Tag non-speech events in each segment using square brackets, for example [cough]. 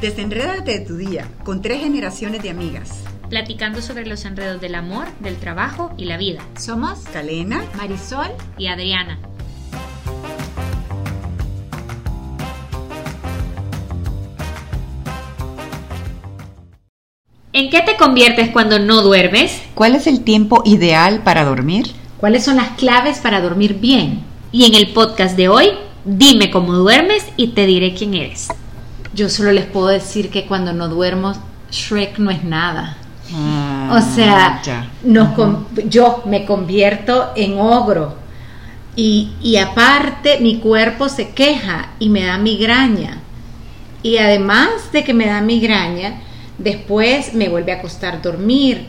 Desenrédate de tu día con tres generaciones de amigas. Platicando sobre los enredos del amor, del trabajo y la vida. Somos Calena, Marisol y Adriana. ¿En qué te conviertes cuando no duermes? ¿Cuál es el tiempo ideal para dormir? ¿Cuáles son las claves para dormir bien? Y en el podcast de hoy, dime cómo duermes y te diré quién eres. Yo solo les puedo decir que cuando no duermo, Shrek no es nada. Ah, O sea, ya. nos con- yo me convierto en ogro. Y, y aparte, mi cuerpo se queja y me da migraña. Y además de que me da migraña, después me vuelve a costar dormir.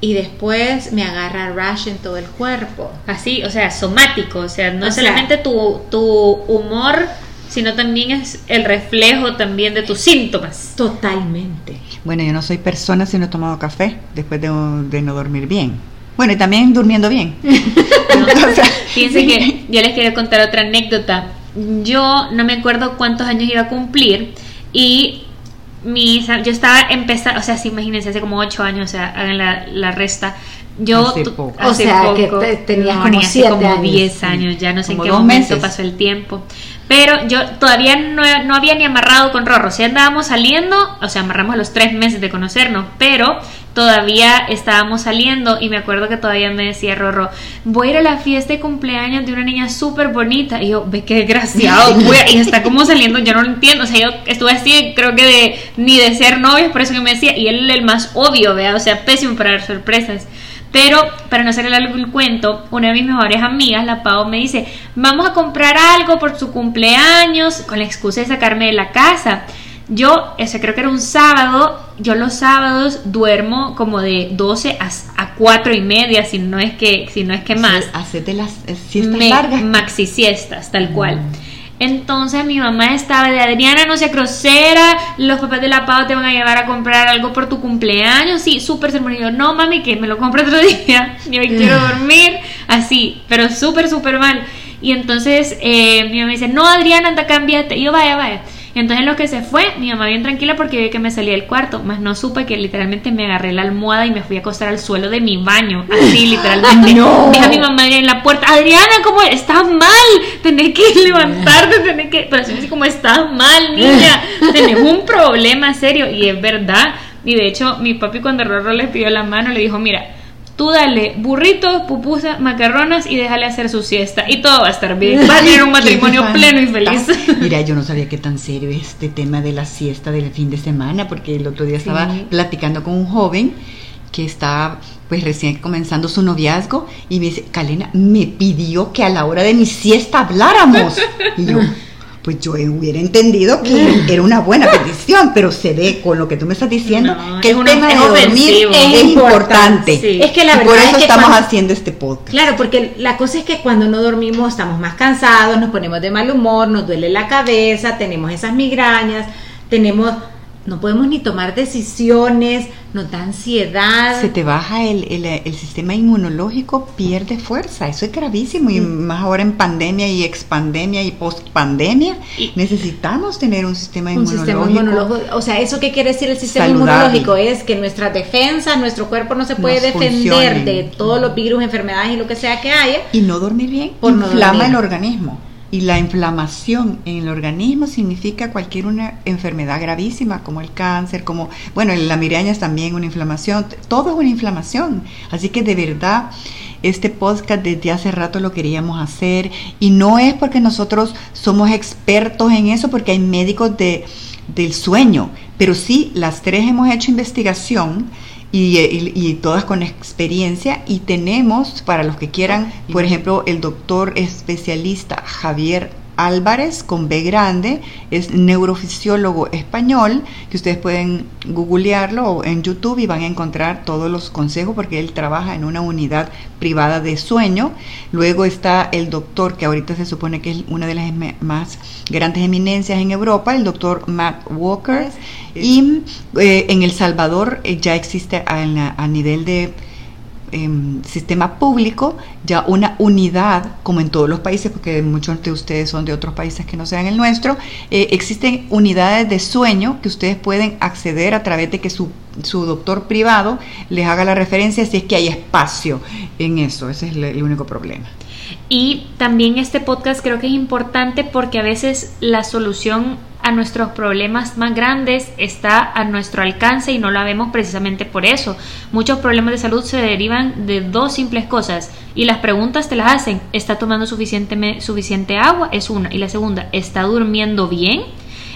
Y después me agarra rash en todo el cuerpo. Así, o sea, somático, o sea, no O es sea- solamente tu, tu humor, sino también es el reflejo también de tus síntomas. Totalmente. Bueno, yo no soy persona si no he tomado café después de, de no dormir bien. Bueno, y también durmiendo bien. [laughs] [laughs] Sea, Fíjense que yo les quería contar otra anécdota. Yo no me acuerdo cuántos años iba a cumplir y mis, yo estaba empezando, o sea, sí, imagínense, hace como 8 años, o sea, hagan la, la resta. Yo Hace poco. O sea, que poco, te- tenías como siete como años. 10 años, ya no sé en qué momento meses. pasó el tiempo. Pero yo todavía no, no había ni amarrado con Rorro. Si andábamos saliendo, o sea, amarramos a los tres meses de conocernos, pero todavía estábamos saliendo y me acuerdo que todavía me decía Rorro, voy a ir a la fiesta de cumpleaños de una niña súper bonita. Y yo, ve qué desgraciado, [laughs] y está como saliendo, yo no lo entiendo. O sea, yo estuve así, creo que de, ni de ser novios, por eso que me decía, y él el más obvio, vea, o sea, pésimo para dar sorpresas. Pero, para no hacer largo el cuento, una de mis mejores amigas, la Pau, me dice, vamos a comprar algo por su cumpleaños, con la excusa de sacarme de la casa. Yo, ese creo que era un sábado, yo los sábados duermo como de 12 a, a 4 y media, si no es que, si no es que más Hacete las eh, siestas me- largas. maxi siestas, tal cual. Entonces mi mamá estaba de Adriana, no sea grosera, los papás de la Pau te van a llevar a comprar algo por tu cumpleaños, sí, súper. Yo, no mami, que me lo compro otro [laughs] día, yo hoy quiero dormir, así, pero súper, súper mal. Y entonces eh, mi mamá dice, no Adriana, anda, cámbiate. Y yo, vaya, vaya. Y entonces en lo que se fue, mi mamá bien tranquila porque vi que me salí del cuarto, más no supe que literalmente me agarré la almohada y me fui a acostar al suelo de mi baño, así [laughs] literalmente. No. Dije a mi mamá en la puerta, Adriana, ¿cómo estás mal? Tenés que [laughs] levantarte, tenés que... Pero así como estás mal, niña, tenés un problema serio. Y es verdad. Y de hecho, mi papi cuando Rorro le pidió la mano, le dijo, mira, tú dale burritos, pupusas, macarronas y déjale hacer su siesta. Y todo va a estar bien. Va a tener un matrimonio Qué pleno y feliz. [laughs] Mira, yo no sabía que tan serio es este tema de la siesta del fin de semana, porque el otro día estaba Sí. platicando con un joven que está pues recién comenzando su noviazgo y me dice, Calena, me pidió que a la hora de mi siesta habláramos. Y yo, [laughs] pues yo hubiera entendido que era una buena [laughs] petición, pero se ve con lo que tú me estás diciendo No, que es el tema de es dormir ofensivo. es, Es importante. Sí. Es que la y verdad por eso es que estamos cuando- haciendo este podcast. Claro, porque la cosa es que cuando no dormimos estamos más cansados, nos ponemos de mal humor, nos duele la cabeza, tenemos esas migrañas, tenemos, no podemos ni tomar decisiones, nos da ansiedad. se te baja el, el, el sistema inmunológico, pierde fuerza. Eso es gravísimo. Y más ahora en pandemia y expandemia y postpandemia, Y- necesitamos tener un sistema un inmunológico. sistema inmunológico, o sea, ¿eso qué quiere decir el sistema Saludable. inmunológico? Es que nuestra defensa, nuestro cuerpo no se puede Nos defender funcionen. de todos los virus, enfermedades y lo que sea que haya. Y no dormir bien Por no inflama dormir. el organismo. Y la inflamación en el organismo significa cualquier una enfermedad gravísima, como el cáncer, como, bueno, la migraña es también una inflamación, todo es una inflamación. Así que de verdad, este podcast desde hace rato lo queríamos hacer y no es porque nosotros somos expertos en eso, porque hay médicos de, del sueño, pero sí, las tres hemos hecho investigación y, y- y todas con experiencia y tenemos para los que quieran, por ejemplo, el doctor especialista Javier Álvarez con B grande, es neurofisiólogo español, que ustedes pueden googlearlo en YouTube y van a encontrar todos los consejos porque él trabaja en una unidad privada de sueño. Luego está el doctor, que ahorita se supone que es una de las más grandes eminencias en Europa, el doctor Matt Walker. Y eh, en El Salvador eh, ya existe a nivel de em, sistema público, ya una unidad, como en todos los países, porque muchos de ustedes son de otros países que no sean el nuestro, eh, existen unidades de sueño que ustedes pueden acceder a través de que su, su doctor privado les haga la referencia si es que hay espacio en eso. Ese es el único problema. Y también este podcast creo que es importante porque a veces la solución a nuestros problemas más grandes está a nuestro alcance y no la vemos precisamente por eso. Muchos problemas de salud se derivan de dos simples cosas y las preguntas te las hacen. ¿Está tomando suficiente, suficiente agua? Es una. Y la segunda, ¿está durmiendo bien?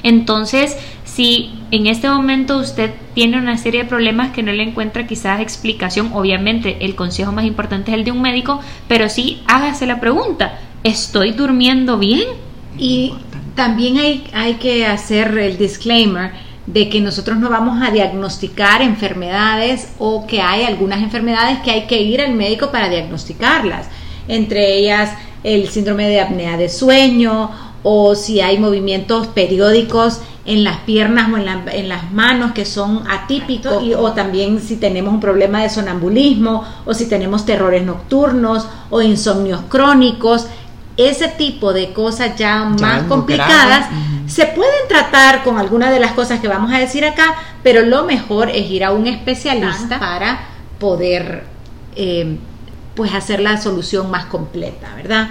Entonces, si en este momento usted tiene una serie de problemas que no le encuentra quizás explicación, obviamente el consejo más importante es el de un médico, pero sí hágase la pregunta, ¿estoy durmiendo bien? Y también hay, hay que hacer el disclaimer de que nosotros no vamos a diagnosticar enfermedades o que hay algunas enfermedades que hay que ir al médico para diagnosticarlas, entre ellas el síndrome de apnea de sueño o si hay movimientos periódicos en las piernas o en, las manos que son atípicos o también si tenemos un problema de sonambulismo o si tenemos terrores nocturnos o insomnios crónicos ese tipo de cosas ya, más complicadas se pueden tratar con algunas de las cosas que vamos a decir acá, pero lo mejor es ir a un especialista para poder eh, pues hacer la solución más completa, ¿verdad?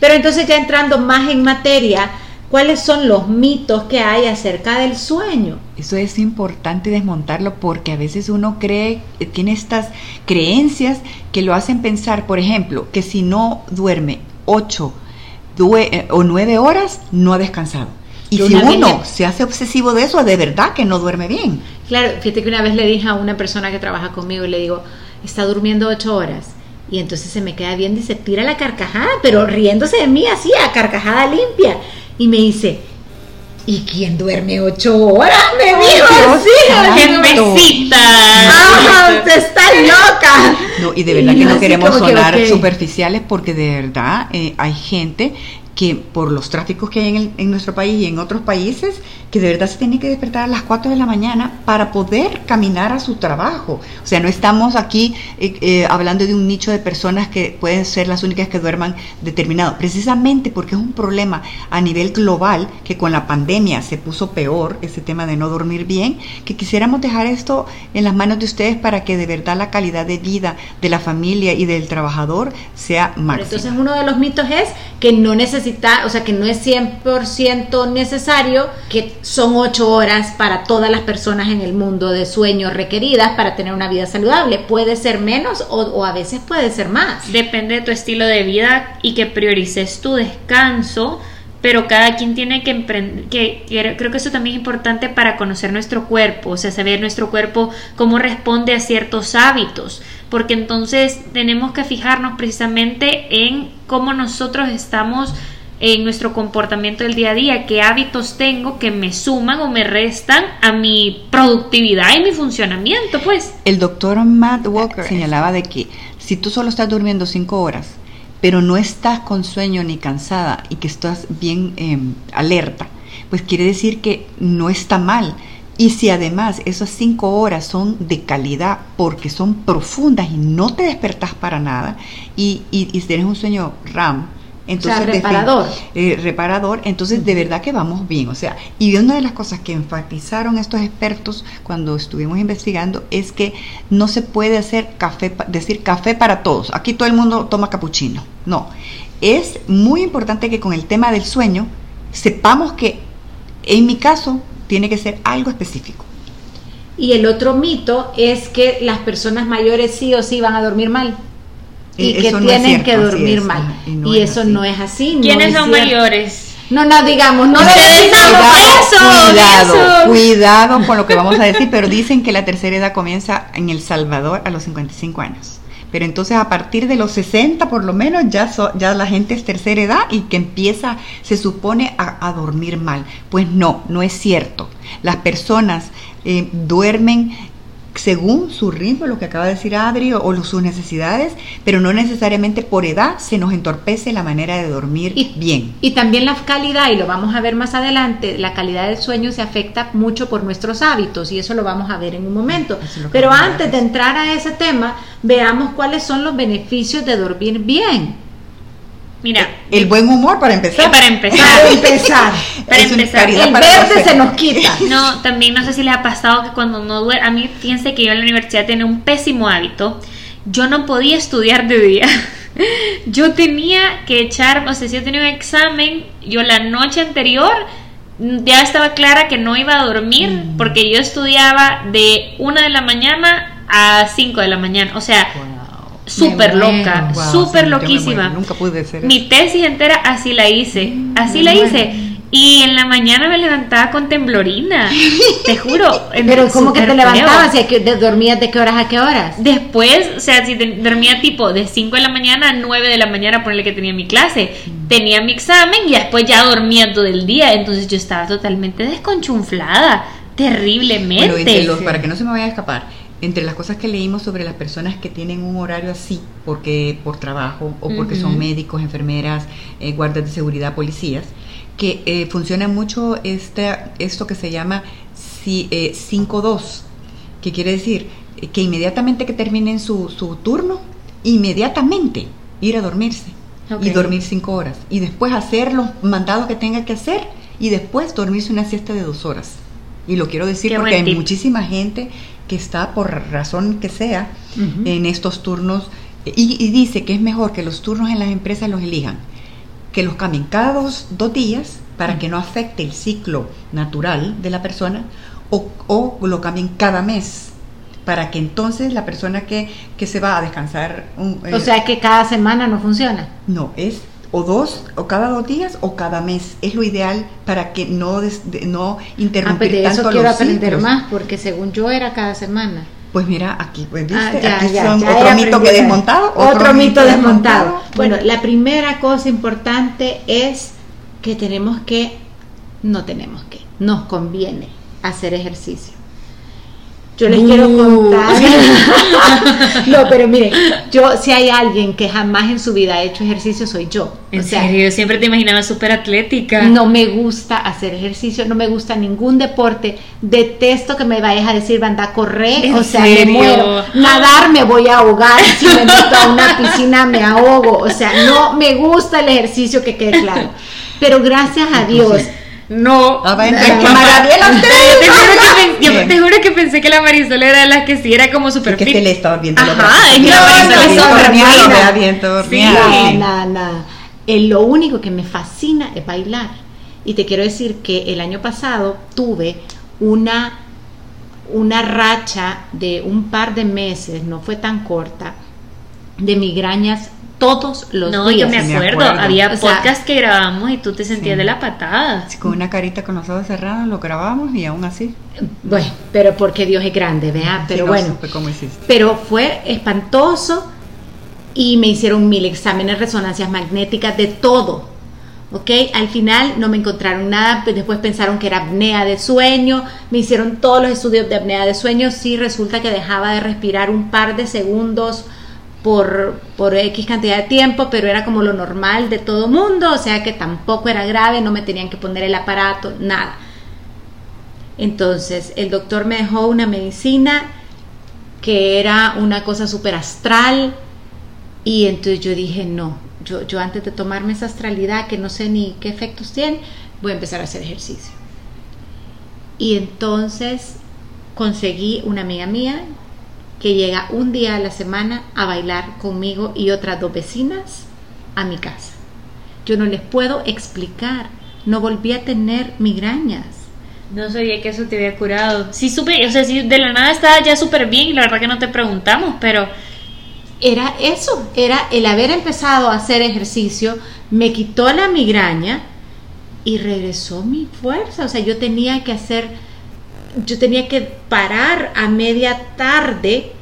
Pero entonces ya entrando más en materia, ¿cuáles son los mitos que hay acerca del sueño? Eso es importante desmontarlo porque a veces uno cree, tiene estas creencias que lo hacen pensar, por ejemplo, que si no duerme 8 eh, o 9 horas, no ha descansado. Y si uno se hace obsesivo de eso, de verdad que no duerme bien. Claro, fíjate que una vez le dije a una persona que trabaja conmigo y le digo, está durmiendo 8 horas. Y entonces se me queda bien, dice, tira la carcajada, pero riéndose de mí así, a carcajada limpia. Y me dice, ¿Y quién duerme ocho horas? Me dijo así. ¡Ah, usted está loca! No, y de verdad que no queremos sonar superficiales porque de verdad eh, hay gente que por los tráficos que hay en, en, nuestro país y en otros países, que de verdad se tiene que despertar a las 4 de la mañana para poder caminar a su trabajo. O sea, no estamos aquí eh, eh, hablando de un nicho de personas que pueden ser las únicas que duerman determinado, precisamente porque es un problema a nivel global que con la pandemia se puso peor, ese tema de no dormir bien, que quisiéramos dejar esto en las manos de ustedes para que de verdad la calidad de vida de la familia y del trabajador sea máxima. Entonces uno de los mitos es que no o sea, que no es 100% necesario que son ocho horas para todas las personas en el mundo de sueño requeridas para tener una vida saludable. Puede ser menos o, a veces puede ser más. Depende de tu estilo de vida y que priorices tu descanso pero cada quien tiene que emprender, que, creo que eso también es importante para conocer nuestro cuerpo, o sea, saber nuestro cuerpo cómo responde a ciertos hábitos, porque entonces tenemos que fijarnos precisamente en cómo nosotros estamos en nuestro comportamiento del día a día, qué hábitos tengo que me suman o me restan a mi productividad y mi funcionamiento, pues. El doctor Matt Walker señalaba de que si tú solo estás durmiendo cinco horas, pero no estás con sueño ni cansada y que estás bien em, alerta, pues quiere decir que no está mal. Y si además esas cinco horas son de calidad porque son profundas y no te despertas para nada y, y, y tienes un sueño RAM, entonces, reparador. Eh, reparador, entonces de verdad que vamos bien. O sea, y una de las cosas que enfatizaron estos expertos cuando estuvimos investigando es que no se puede hacer café, decir café para todos. Aquí todo el mundo toma capuchino. No. Es muy importante que con el tema del sueño sepamos que en mi caso tiene que ser algo específico. Y el otro mito es que las personas mayores sí o sí van a dormir mal y eh, que tienen que dormir mal. Y, eso no es así. ¿Quiénes son mayores? No, no, digamos, no necesitamos eso. Cuidado, cuidado con lo que vamos a decir, pero dicen que la tercera edad comienza en El Salvador a los 55 años. Pero entonces a partir de los 60 por lo menos ya, ya la gente es tercera edad y que empieza, se supone, a, dormir mal. Pues no, no es cierto. Las personas eh, duermen según su ritmo, lo que acaba de decir Adri, o, o sus necesidades, pero no necesariamente por edad se nos entorpece la manera de dormir Y- bien. Y también la calidad, y lo vamos a ver más adelante, la calidad del sueño se afecta mucho por nuestros hábitos y eso lo vamos a ver en un momento. Pero antes de entrar a ese tema, veamos cuáles son los beneficios de dormir bien. Mira, El buen humor para empezar. eh, para empezar. [laughs] Para empezar, [laughs] Para Es empezar, el para verde se nos quita. [laughs] No, también no sé si les ha pasado que cuando no duerme, a mí fíjense que yo en la universidad tenía un pésimo hábito, yo no podía estudiar de día. Yo tenía que echar, o sea, si yo tenía un examen, yo la noche anterior mm, ya estaba clara que no iba a dormir Mm. porque yo estudiaba de una de la mañana a 5 de la mañana, o sea, súper loca, Wow, súper sí, loquísima. Nunca pude ser Mi tesis entera así la hice, así me la muero. hice. Y en la mañana me levantaba con temblorina, te [laughs] juro. Pero ¿cómo que te feo. levantabas? ¿Y a qué- de- dormías de qué horas a qué horas? Después, o sea, si te- dormía tipo de 5 de la mañana a 9 de la mañana, ponerle que tenía mi clase, tenía mi examen y después ya dormía todo el día. Entonces yo estaba totalmente desconchunflada, terriblemente. Bueno, entre los, sí. para que no se me vaya a escapar, entre las cosas que leímos sobre las personas que tienen un horario así, porque por trabajo o porque son médicos, enfermeras, eh, guardias de seguridad, policías, que eh, funciona mucho este, esto que se llama si- eh, 5-2, que quiere decir eh, que inmediatamente que terminen su, su turno, inmediatamente ir a dormirse y dormir 5 horas y después hacer los mandados que tenga que hacer y después dormirse una siesta de dos horas. Y lo quiero decir Qué porque hay muchísima gente que está por razón que sea en estos turnos y, y dice que es mejor que los turnos en las empresas los elijan, que los cambien cada dos, dos días para que no afecte el ciclo natural de la persona o, o lo cambien cada mes para que entonces la persona que, que se va a descansar un- O eh, sea que cada semana no funciona. no, es o dos, o cada dos días, o cada mes. Es lo ideal para que no, des- de- no Ah, pues interrumpir de tanto eso quiero los aprender ciclos. más, porque según yo era cada semana. Pues mira, aquí, pues, ¿viste? Ah, ya, aquí ya, son ya otro mito que desmontado. Otro, mito desmontado. Bueno, la primera cosa importante es que tenemos que, no tenemos que, nos conviene hacer ejercicio. Yo les quiero contar. [laughs] no, pero miren, yo si hay alguien que jamás en su vida ha hecho ejercicio soy yo. En O sea, serio, yo siempre te imaginaba súper atlética. no me gusta hacer ejercicio, no me gusta ningún deporte. Detesto que me vayas a decir, banda, correr. ¿En O sea, serio? me muero. Nadar me voy a ahogar. Si me meto a una piscina me ahogo. O sea, no me gusta el ejercicio, que quede claro. Pero gracias a Dios. No. Ah, maravilla [laughs] te juro que pen- yo Bien. te juro que pensé que la Marisol era de las que sí era como súper Es que fit. se le estaba viendo la Ajá, es que la Marisol no, es no, súper Sí. nada, nada. Eh, lo único que me fascina es bailar. Y te quiero decir que el año pasado tuve una, una racha de un par de meses, no fue tan corta, de migrañas todos los No, días. yo me acuerdo. Había O sea- podcast que grabamos y tú te sentías Sí. de la patada. Con una carita con los ojos cerrados lo grabamos y aún así. Bueno, pero porque Dios es grande, ¿verdad? Pero sí, no bueno. supe cómo hiciste. pero fue espantoso y me hicieron mil exámenes, resonancias magnéticas, de todo. ¿Ok? Al final no me encontraron nada, pues después pensaron que era apnea de sueño, me hicieron todos los estudios de apnea de sueño, sí resulta que dejaba de respirar un par de segundos por, por X cantidad de tiempo, pero era como lo normal de todo mundo, o sea que tampoco era grave, no me tenían que poner el aparato, nada. Entonces el doctor me dejó una medicina que era una cosa súper astral y entonces yo dije no, yo, yo antes de tomarme esa astralidad que no sé ni qué efectos tiene, voy a empezar a hacer ejercicio. Y entonces conseguí una amiga mía que llega un día a la semana a bailar conmigo y otras dos vecinas a mi casa. Yo no les puedo explicar, no volví a tener migrañas. No sabía que eso te había curado. Sí, supe, o sea, sí, de la nada estaba ya súper bien y la verdad que no te preguntamos, pero era eso, era el haber empezado a hacer ejercicio, me quitó la migraña y regresó mi fuerza. O sea, yo tenía que hacer, yo tenía que parar a media tarde,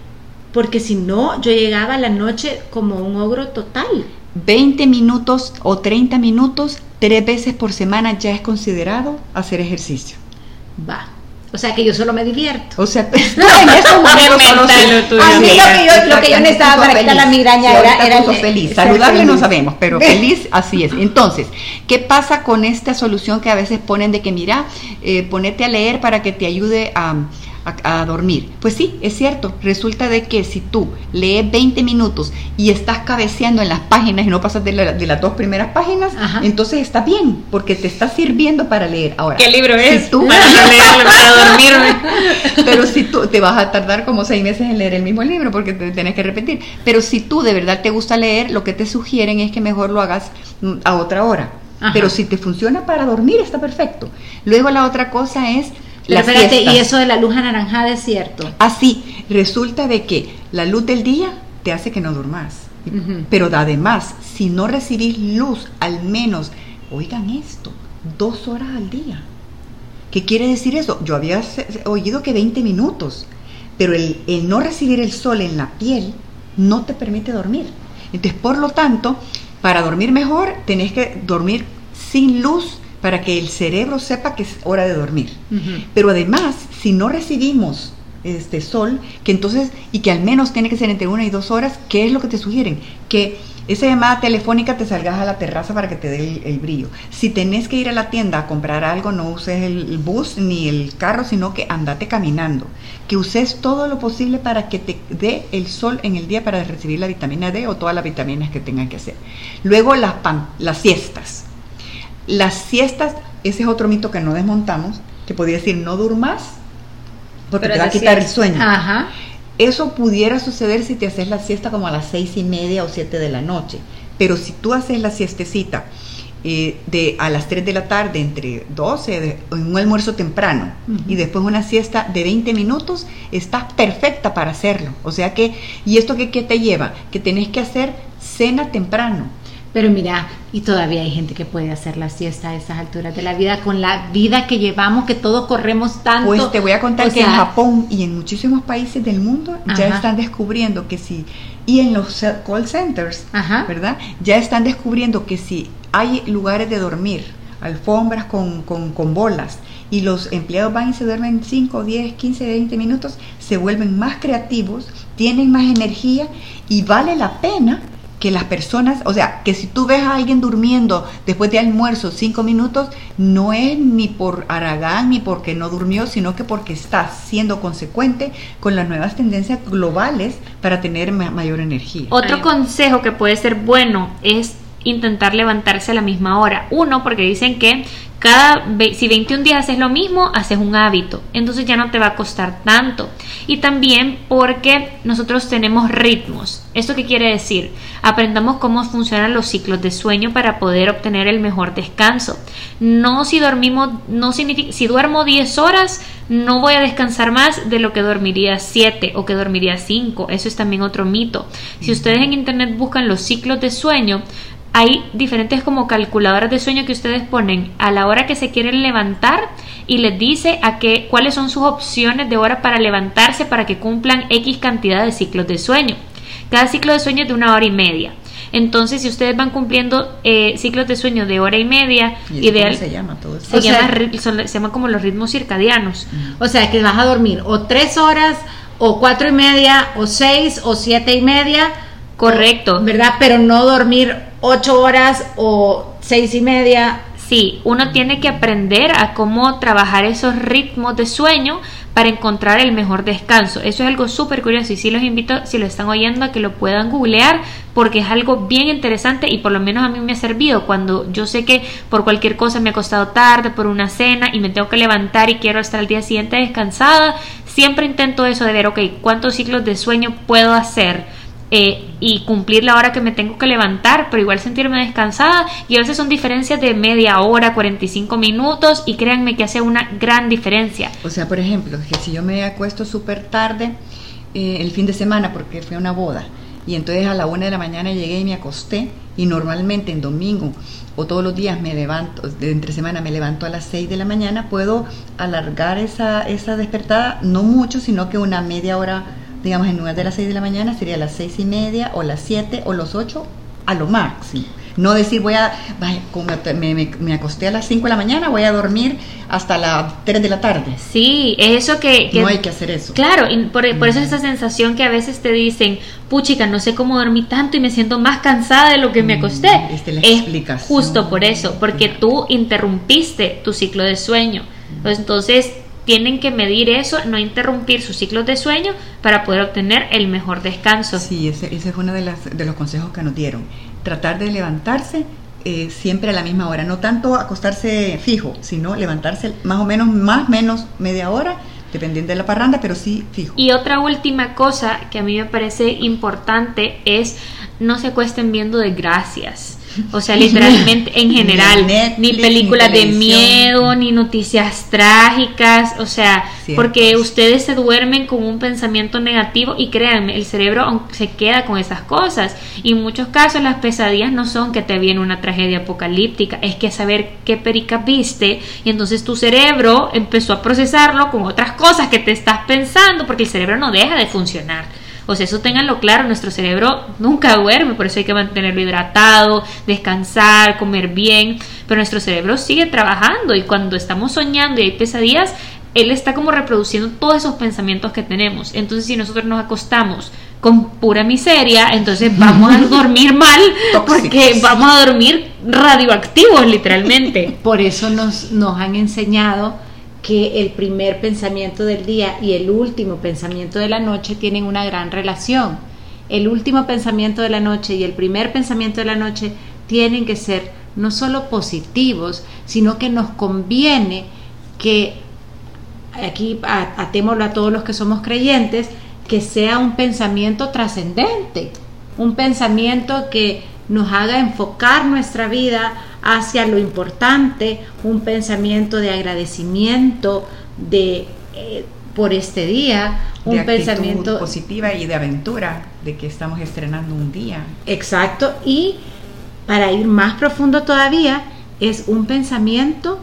porque si no, yo llegaba a la noche como un ogro total. 20 minutos o 30 minutos, tres veces por semana ya es considerado hacer ejercicio. Va. O sea que yo solo me divierto. O sea, en estos momentos solo. A mí lo que yo, lo que yo necesitaba para quitar la migraña Sí, era, era el- feliz. Saludable no feliz. sabemos, pero feliz [laughs] así es. Entonces, ¿qué pasa con esta solución que a veces ponen de que, mira, eh, ponete a leer para que te ayude a, a- a dormir? Pues sí, es cierto. Resulta de que si tú lees 20 minutos y estás cabeceando en las páginas y no pasas de, la- de las dos primeras páginas, Ajá. entonces está bien, porque te está sirviendo para leer. Ahora, ¿Qué libro si es? tú- Para no leerlo, para [laughs] dormirme. pero si tú te vas a tardar como seis meses en leer el mismo libro porque te tenés que repetir. Pero si tú de verdad te gusta leer, lo que te sugieren es que mejor lo hagas mm, a otra hora. Ajá. Pero si te funciona para dormir, está perfecto. Luego la otra cosa es Pero las espérate, y eso de la luz anaranjada es cierto. Así, resulta de que la luz del día te hace que no durmas. Ujú. Pero además, si no recibís luz al menos, oigan esto, dos horas al día. ¿Qué quiere decir eso? Yo había oído que 20 minutos, pero el, el no recibir el sol en la piel no te permite dormir. Entonces, por lo tanto, para dormir mejor, tenés que dormir sin luz para que el cerebro sepa que es hora de dormir. Pero además, si no recibimos este sol, que entonces, y que al menos tiene que ser entre una y dos horas, ¿qué es lo que te sugieren? Que esa llamada telefónica te salgas a la terraza para que te dé el, el brillo. Si tenés que ir a la tienda a comprar algo, no uses el, el bus ni el carro, sino que andate caminando. Que uses todo lo posible para que te dé el sol en el día para recibir la vitamina D o todas las vitaminas que tengan que hacer. Luego las, pan, las siestas. Las siestas, ese es otro mito que no desmontamos, que podría decir no durmas porque Pero te va a quitar el sueño. Ajá. Eso pudiera suceder si te haces la siesta como a las seis y media o siete de la noche. Pero si tú haces la siestecita eh, de a las 3 de la tarde entre 12, de- en un almuerzo temprano y después una siesta de 20 minutos, estás perfecta para hacerlo. O sea que, ¿y esto qué, qué te lleva? Que tenés que hacer cena temprano. Pero mira, y todavía hay gente que puede hacer la siesta a esas alturas de la vida, con la vida que llevamos, que todos corremos tanto. Pues te voy a contar O que en Japón y en muchísimos países del mundo ya Ajá. están descubriendo que si, y en los call centers, Ajá. ¿verdad? Ya están descubriendo que si hay lugares de dormir, alfombras con, con, con bolas, y los empleados van y se duermen 5, 10, 15, 20 minutos, se vuelven más creativos, tienen más energía y vale la pena que las personas, o sea, que si tú ves a alguien durmiendo después de almuerzo cinco minutos, no es ni por aragán ni porque no durmió, sino que porque está siendo consecuente con las nuevas tendencias globales para tener ma- mayor energía. Otro Ay. consejo que puede ser bueno es intentar levantarse a la misma hora. Uno, porque dicen que cada si 21 días haces lo mismo, haces un hábito. Entonces ya no te va a costar tanto. Y también porque nosotros tenemos ritmos. ¿Esto qué quiere decir? Aprendamos cómo funcionan los ciclos de sueño para poder obtener el mejor descanso. No si dormimos, no significa, si duermo 10 horas, no voy a descansar más de lo que dormiría 7 o que dormiría 5. Eso es también otro mito. Si ustedes en internet buscan los ciclos de sueño, hay diferentes como calculadoras de sueño que ustedes ponen a la hora que se quieren levantar y les dice a qué cuáles son sus opciones de hora para levantarse para que cumplan X cantidad de ciclos de sueño. Cada ciclo de sueño es de una hora y media. Entonces, si ustedes van cumpliendo eh, ciclos de sueño de hora y media, ¿Y ideal, cómo se llama todo eso? se, O llama, son- se llama como los ritmos circadianos. O sea, que vas a dormir o tres horas, o cuatro y media, o seis, o siete y media. Correcto. o- ¿Verdad? Pero no dormir ocho horas o seis y media. Sí, uno tiene que aprender a cómo trabajar esos ritmos de sueño para encontrar el mejor descanso. Eso es algo súper curioso y sí los invito, si lo están oyendo, a que lo puedan googlear porque es algo bien interesante y por lo menos a mí me ha servido cuando yo sé que por cualquier cosa me ha costado tarde, por una cena y me tengo que levantar y quiero estar al día siguiente descansada. Siempre intento eso de ver, ok, ¿cuántos ciclos de sueño puedo hacer? Eh, y cumplir la hora que me tengo que levantar, pero igual sentirme descansada. Y a veces son diferencias de media hora, 45 minutos, y créanme que hace una gran diferencia. O sea, por ejemplo, que si yo me acuesto súper tarde eh, el fin de semana porque fue una boda y entonces a la una de la mañana llegué y me acosté y normalmente en domingo o todos los días me levanto, entre semana me levanto a las 6 de la mañana, puedo alargar esa, esa despertada, no mucho, sino que una media hora, digamos, en lugar de las 6 de la mañana sería las seis y media o las 7 o los 8 a lo máximo. No decir voy a, vaya, como me, me- me acosté a las 5 de la mañana, voy a dormir hasta las 3 de la tarde. Sí, es eso que... que- No hay que hacer eso. Claro, y por, por eso es esa sensación que a veces te dicen, puchica, no sé cómo dormí tanto y me siento más cansada de lo que me Mm, acosté. esta es la es explicación. justo por eso, porque tú interrumpiste tu ciclo de sueño. Pues Entonces, tienen que medir eso, no interrumpir sus ciclos de sueño para poder obtener el mejor descanso. Sí, ese, ese es uno de, las, de los consejos que nos dieron. Tratar de levantarse eh, siempre a la misma hora. No tanto acostarse fijo, sino levantarse más o menos, más o menos media hora, dependiendo de la parranda, pero sí fijo. Y otra última cosa que a mí me parece importante es no se acuesten viendo desgracias. O sea, literalmente en [laughs] general, Netflix, ni películas de miedo, ni noticias trágicas, o sea, Cierto. porque ustedes se duermen con un pensamiento negativo y créanme, el cerebro se queda con esas cosas. Y en muchos casos las pesadillas no son que te viene una tragedia apocalíptica, es que saber qué perica viste y entonces tu cerebro empezó a procesarlo con otras cosas que te estás pensando porque el cerebro no deja de funcionar. O sea, eso ténganlo claro, nuestro cerebro nunca duerme, por eso hay que mantenerlo hidratado, descansar, comer bien, pero nuestro cerebro sigue trabajando y cuando estamos soñando y hay pesadillas, él está como reproduciendo todos esos pensamientos que tenemos. Entonces, si nosotros nos acostamos con pura miseria, entonces vamos a [laughs] dormir mal porque vamos a dormir radioactivos literalmente. Por eso nos, nos han enseñado que el primer pensamiento del día y el último pensamiento de la noche tienen una gran relación. El último pensamiento de la noche y el primer pensamiento de la noche tienen que ser no solo positivos, sino que nos conviene que, aquí atémoslo a todos los que somos creyentes, que sea un pensamiento trascendente, un pensamiento que nos haga enfocar nuestra vida hacia lo importante, un pensamiento de agradecimiento de eh, por este día, un de pensamiento positiva y de aventura, de que estamos estrenando un día. exacto y para ir más profundo todavía es un pensamiento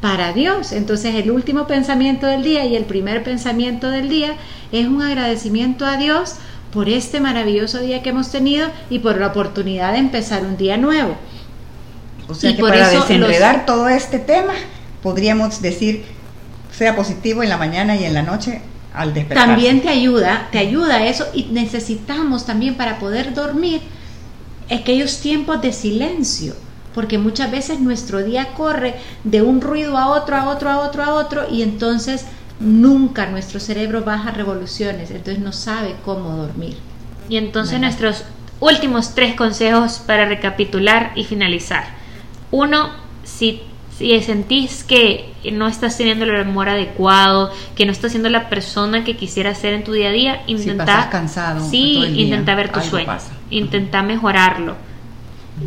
para Dios. Entonces el último pensamiento del día y el primer pensamiento del día es un agradecimiento a Dios por este maravilloso día que hemos tenido y por la oportunidad de empezar un día nuevo. O sea Y que por para eso desenredar todo este tema, podríamos decir, sea positivo en la mañana y en la noche al despertar. También te ayuda, te ayuda eso y necesitamos también para poder dormir aquellos tiempos de silencio, porque muchas veces nuestro día corre de un ruido a otro, a otro, a otro, a otro y entonces nunca nuestro cerebro baja revoluciones, entonces no sabe cómo dormir. Y entonces Bueno. nuestros últimos tres consejos para recapitular y finalizar. Uno, si, si sentís que no estás teniendo el humor adecuado, que no estás siendo la persona que quisiera ser en tu día a día, Si intenta, pasas cansado sí, todo el día, intenta ver tu sueño, pasa. intenta mejorarlo.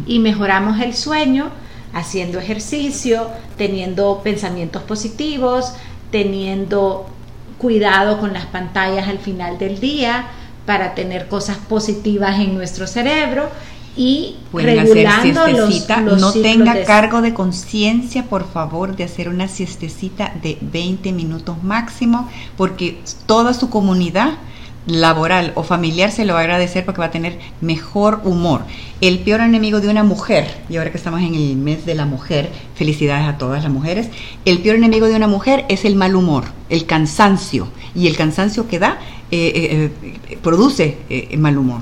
Y mejoramos el sueño haciendo ejercicio, teniendo pensamientos positivos, teniendo cuidado con las pantallas al final del día para tener cosas positivas en nuestro cerebro y Pueden hacer regulando siestecita, los no tenga de- cargo de conciencia, por favor, de hacer una siestecita de 20 minutos máximo, porque toda su comunidad laboral o familiar se lo va a agradecer porque va a tener mejor humor. El peor enemigo de una mujer, y ahora que estamos en el mes de la mujer, felicidades a todas las mujeres, el peor enemigo de una mujer es el mal humor, el cansancio, y el cansancio que da eh, eh, eh, produce eh, mal humor.